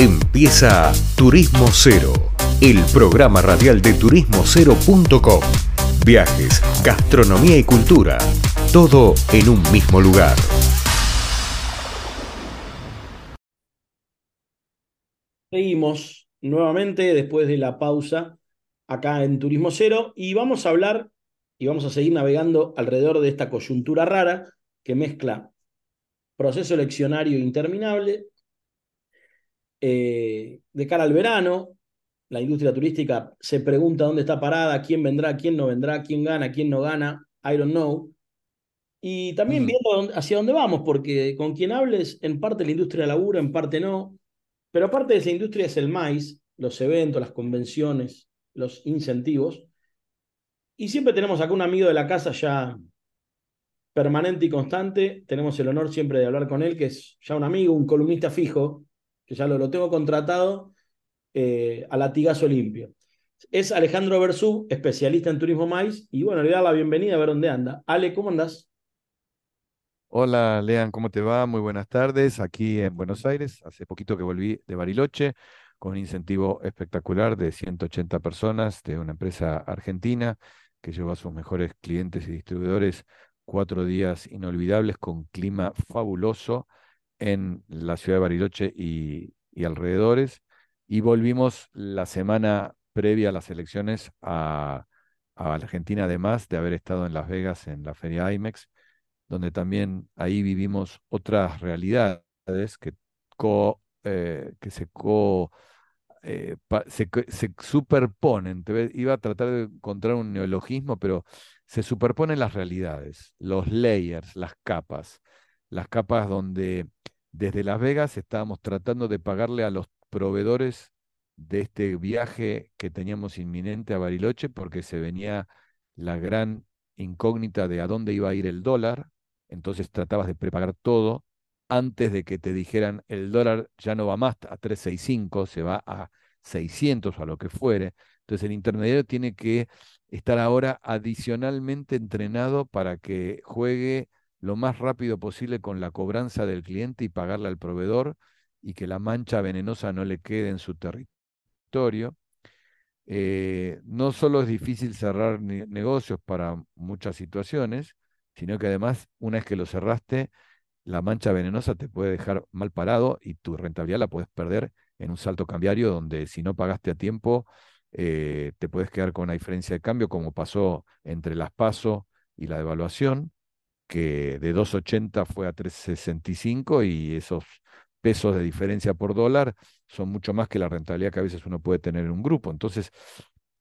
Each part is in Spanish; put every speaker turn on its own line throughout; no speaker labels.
Empieza Turismo Cero, el programa radial de turismocero.com. Viajes, gastronomía y cultura, todo en un mismo lugar.
Seguimos nuevamente después de la pausa acá en Turismo Cero y vamos a hablar y vamos a seguir navegando alrededor de esta coyuntura rara que mezcla proceso eleccionario interminable, eh, de cara al verano, la industria turística se pregunta dónde está parada, quién vendrá, quién no vendrá, quién gana, quién no gana, I don't know. Y también viendo hacia dónde vamos, porque con quien hables, en parte la industria labura, en parte no, pero aparte de esa industria es el maíz, los eventos, las convenciones, los incentivos. Y siempre tenemos acá un amigo de la casa ya permanente y constante. Tenemos el honor siempre de hablar con él, que es ya un amigo, un columnista fijo, que ya lo, lo tengo contratado eh, a latigazo limpio. Es Alejandro Bersú, especialista en turismo maíz, y bueno, le da la bienvenida a ver dónde anda. Ale, ¿cómo andás?
Hola, Lean, ¿cómo te va? Muy buenas tardes. Aquí en Buenos Aires, hace poquito que volví de Bariloche con un incentivo espectacular de 180 personas de una empresa argentina que llevó a sus mejores clientes y distribuidores cuatro días inolvidables con clima fabuloso en la ciudad de Bariloche y, alrededores. Y volvimos la semana previa a las elecciones a, a Argentina, además de haber estado en Las Vegas en la feria IMEX, donde también ahí vivimos otras realidades que, eh, que se, eh, se, se, superponen. iba a tratar de encontrar un neologismo, pero se superponen las realidades, los layers, las capas, las capas donde desde Las Vegas estábamos tratando de pagarle a los proveedores de este viaje que teníamos inminente a Bariloche porque se venía la gran incógnita de a dónde iba a ir el dólar, entonces tratabas de prepagar todo antes de que te dijeran el dólar ya no va más a 365, se va a 600 o a lo que fuere. Entonces el intermediario tiene que estar ahora adicionalmente entrenado para que juegue lo más rápido posible con la cobranza del cliente y pagarle al proveedor y que la mancha venenosa no le quede en su territorio. Eh, no solo es difícil cerrar negocios para muchas situaciones, sino que además, una vez que lo cerraste, la mancha venenosa te puede dejar mal parado y tu rentabilidad la puedes perder en un salto cambiario donde si no pagaste a tiempo, eh, te puedes quedar con una diferencia de cambio, como pasó entre las PASO y la devaluación, que de 2.80 fue a 3.65 y esos pesos de diferencia por dólar son mucho más que la rentabilidad que a veces uno puede tener en un grupo. Entonces,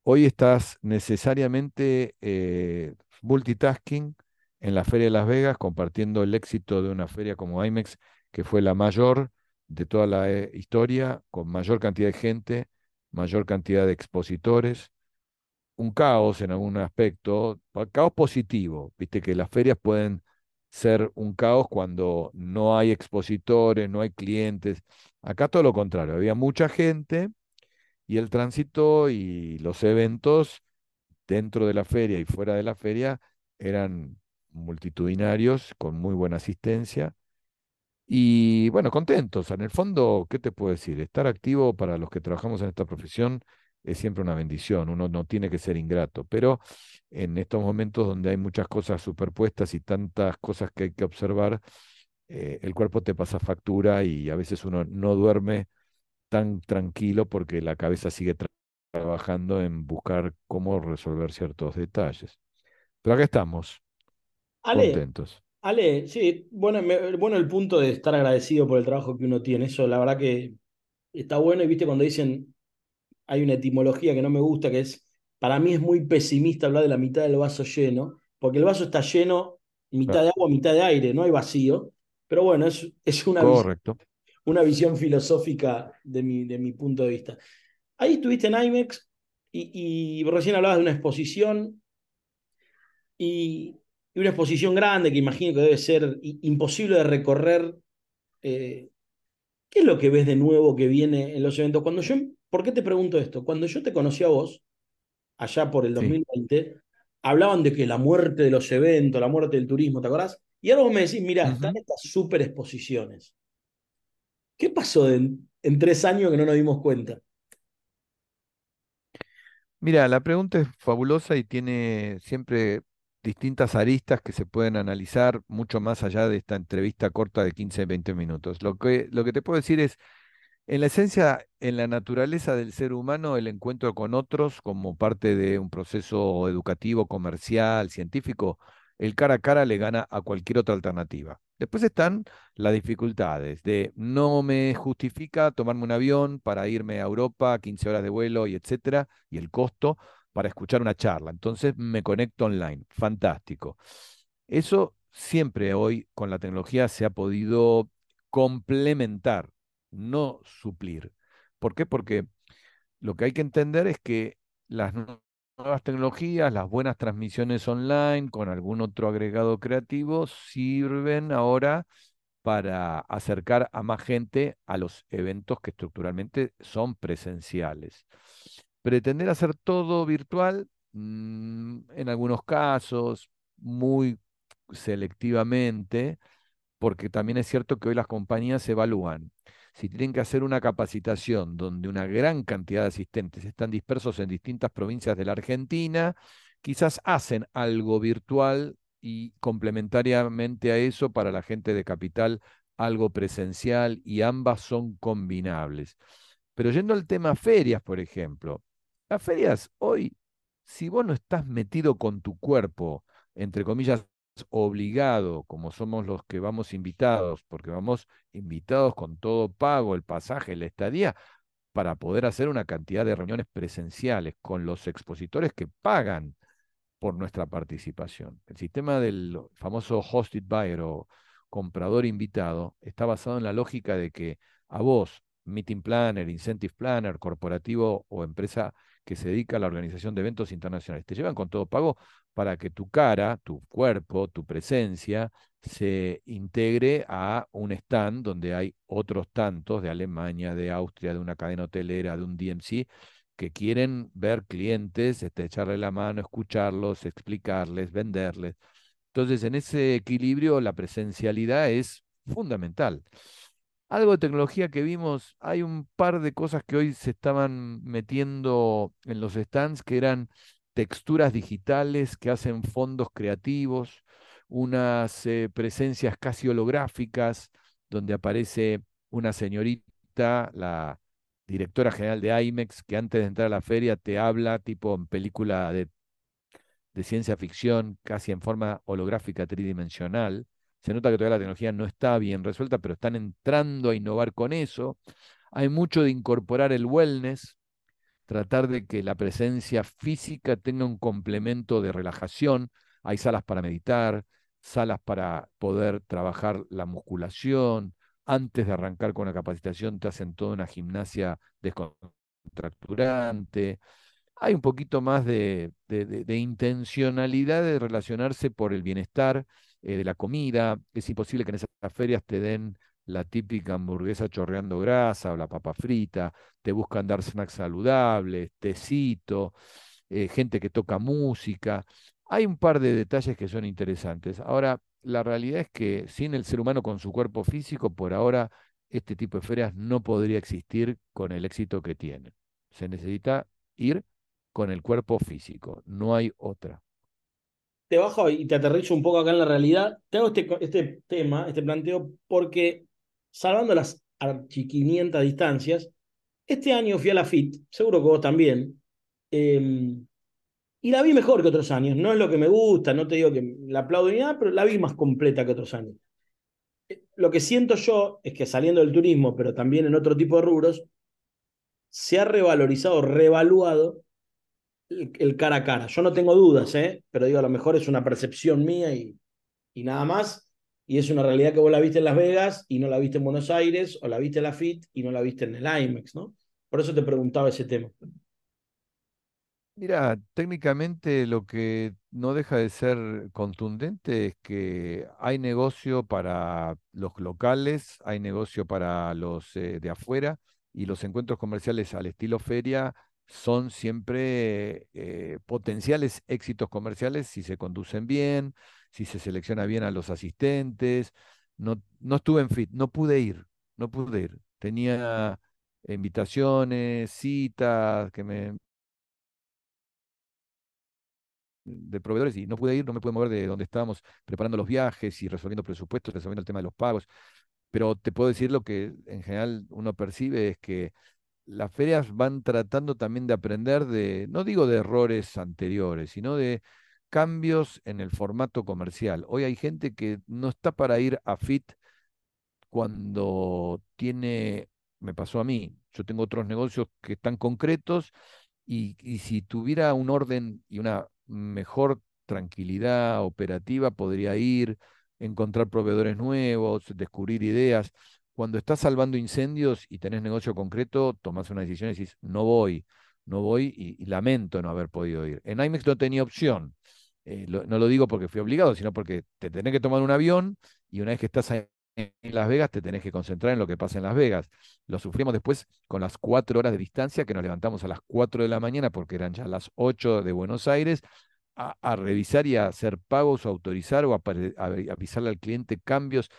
hoy estás necesariamente eh, multitasking en la Feria de Las Vegas, compartiendo el éxito de una feria como IMEX, que fue la mayor de toda la eh, historia, con mayor cantidad de gente, mayor cantidad de expositores, un caos en algún aspecto, caos positivo, viste que las ferias pueden ser un caos cuando no hay expositores, no hay clientes. Acá todo lo contrario, había mucha gente y el tránsito y los eventos dentro de la feria y fuera de la feria eran multitudinarios, con muy buena asistencia. Y bueno, contentos. En el fondo, ¿qué te puedo decir? Estar activo para los que trabajamos en esta profesión es siempre una bendición, uno no tiene que ser ingrato, pero en estos momentos donde hay muchas cosas superpuestas y tantas cosas que hay que observar, eh, el cuerpo te pasa factura y a veces uno no duerme tan tranquilo porque la cabeza sigue trabajando en buscar cómo resolver ciertos detalles. Pero acá estamos, contentos.
Ale, sí, bueno, bueno el punto de estar agradecido por el trabajo que uno tiene, eso la verdad que está bueno y viste cuando dicen hay una etimología que no me gusta, que es, para mí es muy pesimista hablar de la mitad del vaso lleno, porque el vaso está lleno, mitad de agua, mitad de aire, no hay vacío, pero bueno, es, es una,
Correcto.
Visión, una visión filosófica de mi, de mi punto de vista. Ahí estuviste en IMEX y, y recién hablabas de una exposición y, una exposición grande que imagino que debe ser imposible de recorrer. Eh, ¿Qué es lo que ves de nuevo que viene en los eventos? Cuando yo ¿Por qué te pregunto esto? Cuando yo te conocí a vos, allá por el 2020, hablaban de que la muerte de los eventos, la muerte del turismo, ¿te acordás? Y ahora vos me decís, mira, están estas super exposiciones. ¿Qué pasó en, en tres años que no nos dimos cuenta?
Mira, la pregunta es fabulosa y tiene siempre distintas aristas que se pueden analizar mucho más allá de esta entrevista corta de 15, 20 minutos. Lo que, lo que te puedo decir es, en la esencia, en la naturaleza del ser humano, el encuentro con otros como parte de un proceso educativo, comercial, científico, el cara a cara le gana a cualquier otra alternativa. Después están las dificultades de no me justifica tomarme un avión para irme a Europa, 15 horas de vuelo y etcétera, y el costo para escuchar una charla. Entonces me conecto online. Fantástico. Eso siempre hoy con la tecnología se ha podido complementar, no suplir. ¿Por qué? Porque lo que hay que entender es que las nuevas tecnologías, las buenas transmisiones online con algún otro agregado creativo sirven ahora para acercar a más gente a los eventos que estructuralmente son presenciales. Pretender hacer todo virtual, mm, en algunos casos, muy selectivamente, porque también es cierto que hoy las compañías evalúan si tienen que hacer una capacitación donde una gran cantidad de asistentes están dispersos en distintas provincias de la Argentina, quizás hacen algo virtual y complementariamente a eso para la gente de capital algo presencial y ambas son combinables. Pero yendo al tema ferias, por ejemplo, las ferias hoy, si vos no estás metido con tu cuerpo, entre comillas, obligado, como somos los que vamos invitados, porque vamos invitados con todo pago, el pasaje, la estadía, para poder hacer una cantidad de reuniones presenciales con los expositores que pagan por nuestra participación. El sistema del famoso hosted buyer o comprador invitado está basado en la lógica de que a vos, meeting planner, incentive planner, corporativo o empresa que se dedica a la organización de eventos internacionales. Te llevan con todo pago para que tu cara, tu cuerpo, tu presencia se integre a un stand donde hay otros tantos de Alemania, de Austria, de una cadena hotelera, de un DMC, que quieren ver clientes, este, echarle la mano, escucharlos, explicarles, venderles. Entonces, en ese equilibrio, la presencialidad es fundamental. Algo de tecnología que vimos, hay un par de cosas que hoy se estaban metiendo en los stands que eran texturas digitales que hacen fondos creativos, unas eh, presencias casi holográficas, donde aparece una señorita, la directora general de IMEX, que antes de entrar a la feria te habla tipo en película de, de ciencia ficción, casi en forma holográfica tridimensional. Se nota que todavía la tecnología no está bien resuelta, pero están entrando a innovar con eso. Hay mucho de incorporar el wellness, tratar de que la presencia física tenga un complemento de relajación. Hay salas para meditar, salas para poder trabajar la musculación. Antes de arrancar con la capacitación te hacen toda una gimnasia descontracturante. Hay un poquito más de, de intencionalidad de relacionarse por el bienestar eh, de la comida. Es imposible que en esas ferias te den la típica hamburguesa chorreando grasa o la papa frita, te buscan dar snacks saludables, tecito, eh, gente que toca música. Hay un par de detalles que son interesantes. Ahora, la realidad es que sin el ser humano con su cuerpo físico, por ahora, este tipo de ferias no podría existir con el éxito que tiene. Se necesita ir con el cuerpo físico, no hay otra
te bajo y te aterrizo un poco acá en la realidad. Te hago este, este tema, este planteo, porque salvando las archi distancias, este año fui a la FIT, seguro que vos también, em, y la vi mejor que otros años. No es lo que me gusta, no te digo que la aplaudo ni nada, pero la vi más completa que otros años. Eh, lo que siento yo es que saliendo del turismo, pero también en otro tipo de rubros, se ha revalorizado, revaluado el, cara a cara. Yo no tengo dudas, ¿eh? pero digo, a lo mejor es una percepción mía y, y nada más. Y es una realidad que vos la viste en Las Vegas y no la viste en Buenos Aires, o la viste en la FIT y no la viste en el IMEX, ¿no? Por eso te preguntaba ese tema.
Mira, técnicamente lo que no deja de ser contundente es que hay negocio para los locales, hay negocio para los eh, de afuera y los encuentros comerciales al estilo feria son siempre eh, potenciales éxitos comerciales si se conducen bien, si se selecciona bien a los asistentes. No, no estuve en FIT, no pude ir, no pude ir. Tenía invitaciones, citas, que me de proveedores y no pude ir, no me pude mover de donde estábamos preparando los viajes y resolviendo presupuestos, resolviendo el tema de los pagos. Pero te puedo decir lo que en general uno percibe es que las ferias van tratando también de aprender de, no digo de errores anteriores, sino de cambios en el formato comercial. Hoy hay gente que no está para ir a FIT cuando tiene, me pasó a mí, yo tengo otros negocios que están concretos y, si tuviera un orden y una mejor tranquilidad operativa, podría ir, encontrar proveedores nuevos, descubrir ideas. Cuando estás salvando incendios y tenés negocio concreto, tomás una decisión y decís, no voy, no voy y, lamento no haber podido ir. En IMEX no tenía opción. Eh, no lo digo porque fui obligado, sino porque te tenés que tomar un avión y una vez que estás en Las Vegas te tenés que concentrar en lo que pasa en Las Vegas. Lo sufrimos después con las cuatro horas de distancia que nos levantamos a las cuatro de la mañana porque eran ya las ocho de Buenos Aires a, revisar y a hacer pagos o autorizar o a, avisarle al cliente cambios.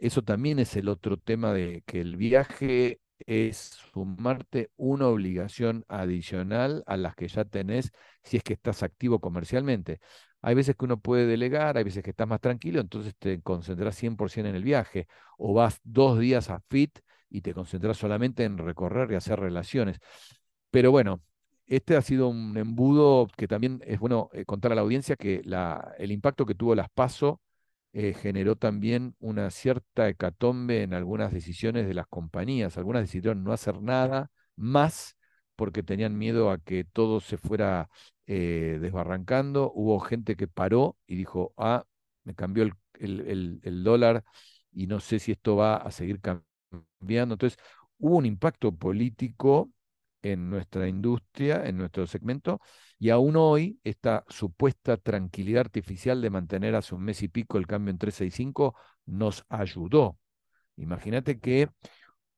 Eso también es el otro tema de que el viaje es sumarte una obligación adicional a las que ya tenés si es que estás activo comercialmente. Hay veces que uno puede delegar, hay veces que estás más tranquilo, entonces te concentras 100% en el viaje, o vas dos días a FIT y te concentras solamente en recorrer y hacer relaciones. Pero bueno, este ha sido un embudo que también es bueno eh, contar a la audiencia que el impacto que tuvo las PASO eh, generó también una cierta hecatombe en algunas decisiones de las compañías. Algunas decidieron no hacer nada más porque tenían miedo a que todo se fuera eh, desbarrancando. Hubo gente que paró y dijo, ah, me cambió el, el, el dólar y no sé si esto va a seguir cambiando. Entonces, hubo un impacto político en nuestra industria, en nuestro segmento, y aún hoy esta supuesta tranquilidad artificial de mantener hace un mes y pico el cambio en 365 nos ayudó. Imagínate que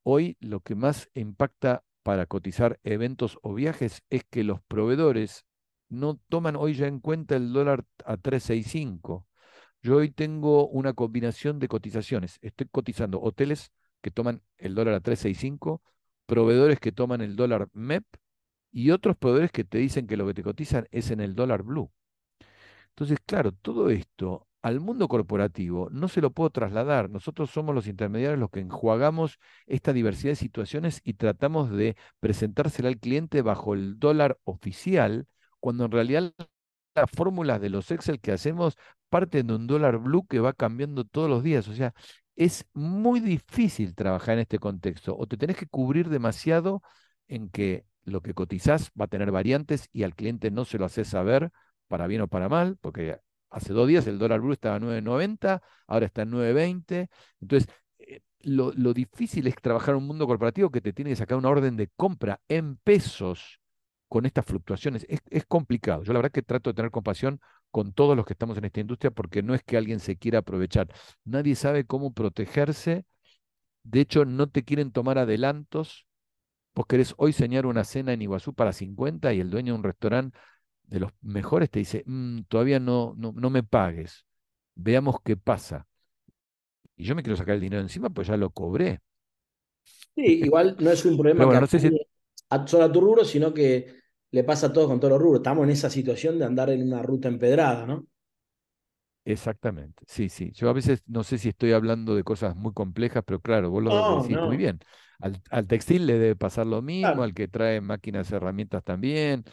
hoy lo que más impacta para cotizar eventos o viajes es que los proveedores no toman hoy ya en cuenta el dólar a 365. Yo hoy tengo una combinación de cotizaciones. Estoy cotizando hoteles que toman el dólar a 365 proveedores que toman el dólar MEP y otros proveedores que te dicen que lo que te cotizan es en el dólar blue. Entonces, claro, todo esto al mundo corporativo no se lo puedo trasladar. Nosotros somos los intermediarios los que enjuagamos esta diversidad de situaciones y tratamos de presentársela al cliente bajo el dólar oficial, cuando en realidad las fórmulas de los Excel que hacemos parten de un dólar blue que va cambiando todos los días. O sea, es muy difícil trabajar en este contexto. O te tenés que cubrir demasiado en que lo que cotizás va a tener variantes y al cliente no se lo haces saber para bien o para mal, porque hace dos días el dólar blue estaba a 9.90, ahora está en 9.20. Entonces, eh, lo, difícil es trabajar en un mundo corporativo que te tiene que sacar una orden de compra en pesos con estas fluctuaciones. Es, es complicado. Yo la verdad que trato de tener compasión con todos los que estamos en esta industria, porque no es que alguien se quiera aprovechar. Nadie sabe cómo protegerse. De hecho, no te quieren tomar adelantos. Vos querés hoy señar una cena en Iguazú para 50 y el dueño de un restaurante de los mejores te dice, mm, todavía no, no, no me pagues. Veamos qué pasa. Y yo me quiero sacar el dinero encima, pues ya lo cobré.
Sí, igual no es un problema que no sé solo a tu rubro, sino que le pasa a todos con todos los rubros. Estamos en esa situación de andar en una ruta empedrada, ¿no?
Exactamente, sí, sí. Yo a veces no sé si estoy hablando de cosas muy complejas, pero claro, vos lo decís muy bien. Al, textil le debe pasar lo mismo, al que trae máquinas, herramientas también.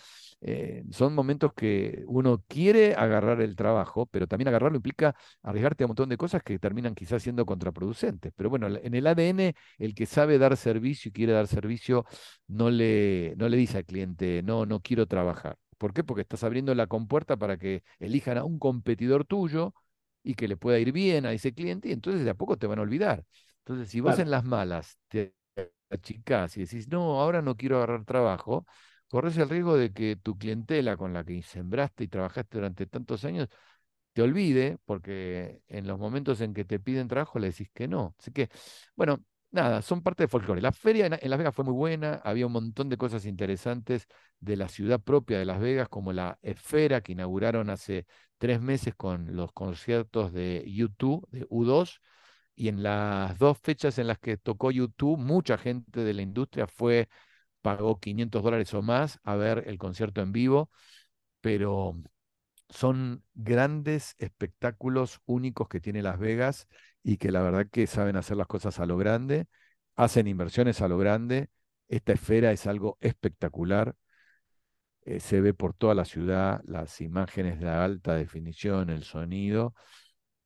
Eh, son momentos que uno quiere agarrar el trabajo, pero también agarrarlo implica arriesgarte a un montón de cosas que terminan quizás siendo contraproducentes. Pero bueno, en el ADN, el que sabe dar servicio y quiere dar servicio, no le, no le dice al cliente, no, no quiero trabajar. ¿Por qué? Porque estás abriendo la compuerta para que elijan a un competidor tuyo y que le pueda ir bien a ese cliente y entonces de a poco te van a olvidar. Entonces, si vos en las malas te achicás y decís, no, ahora no quiero agarrar trabajo, corres el riesgo de que tu clientela con la que sembraste y trabajaste durante tantos años te olvide, porque en los momentos en que te piden trabajo le decís que no. Así que, bueno, nada, son parte de folclore. La feria en, Las Vegas fue muy buena, había un montón de cosas interesantes de la ciudad propia de Las Vegas, como la Esfera que inauguraron hace tres meses con los conciertos de U2, de U2, y en las dos fechas en las que tocó YouTube, mucha gente de la industria fue, pagó 500 dólares o más a ver el concierto en vivo, pero son grandes espectáculos únicos que tiene Las Vegas y que la verdad que saben hacer las cosas a lo grande, hacen inversiones a lo grande. Esta esfera es algo espectacular. Eh, se ve por toda la ciudad, las imágenes de alta definición, el sonido.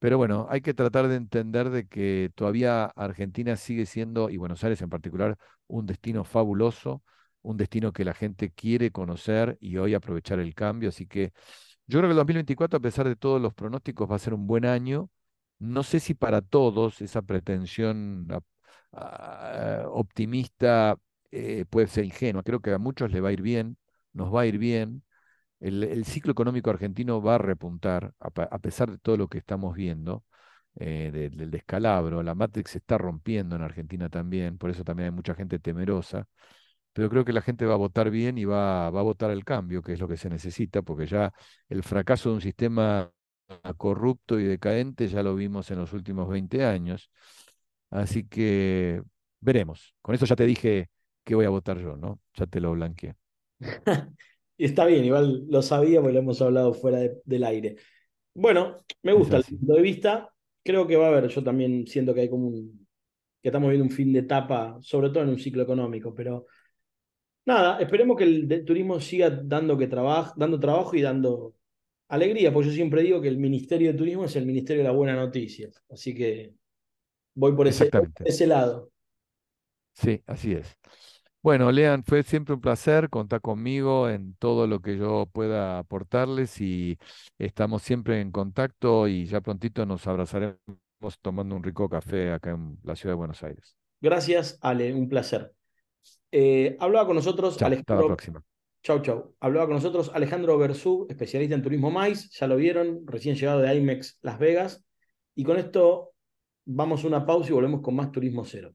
Pero bueno, hay que tratar de entender de que todavía Argentina sigue siendo, y Buenos Aires en particular, un destino fabuloso, un destino que la gente quiere conocer y hoy aprovechar el cambio. Así que yo creo que el 2024, a pesar de todos los pronósticos, va a ser un buen año. No sé si para todos esa pretensión optimista eh, puede ser ingenua. Creo que a muchos le va a ir bien, nos va a ir bien. El, ciclo económico argentino va a repuntar, a, pesar de todo lo que estamos viendo, eh, del descalabro. La Matrix se está rompiendo en Argentina también, por eso también hay mucha gente temerosa. Pero creo que la gente va a votar bien y va, va a votar el cambio, que es lo que se necesita, porque ya el fracaso de un sistema corrupto y decadente ya lo vimos en los últimos 20 años. Así que veremos. Con eso ya te dije que voy a votar yo, ¿no? Ya te lo blanqueé.
Está bien, igual lo sabíamos y lo hemos hablado fuera del aire. Bueno, me gusta el punto de vista. Creo que va a haber, yo también siento que hay como un, que estamos viendo un fin de etapa, sobre todo en un ciclo económico, pero nada, esperemos que el turismo siga dando, que dando trabajo y dando alegría, porque yo siempre digo que el Ministerio de Turismo es el Ministerio de la Buena Noticia. Así que voy por ese, por ese lado.
Sí, así es. Bueno, Lean, fue siempre un placer contar conmigo en todo lo que yo pueda aportarles y estamos siempre en contacto y ya prontito nos abrazaremos tomando un rico café acá en la ciudad de Buenos Aires.
Gracias, Ale, un placer. Eh, hablaba con nosotros
Alejandro. Hasta la próxima.
Chau, chau. Hablaba con nosotros Alejandro Bersú, especialista en turismo MAIS. Ya lo vieron, recién llegado de IMEX Las Vegas. Y con esto vamos a una pausa y volvemos con más Turismo Cero.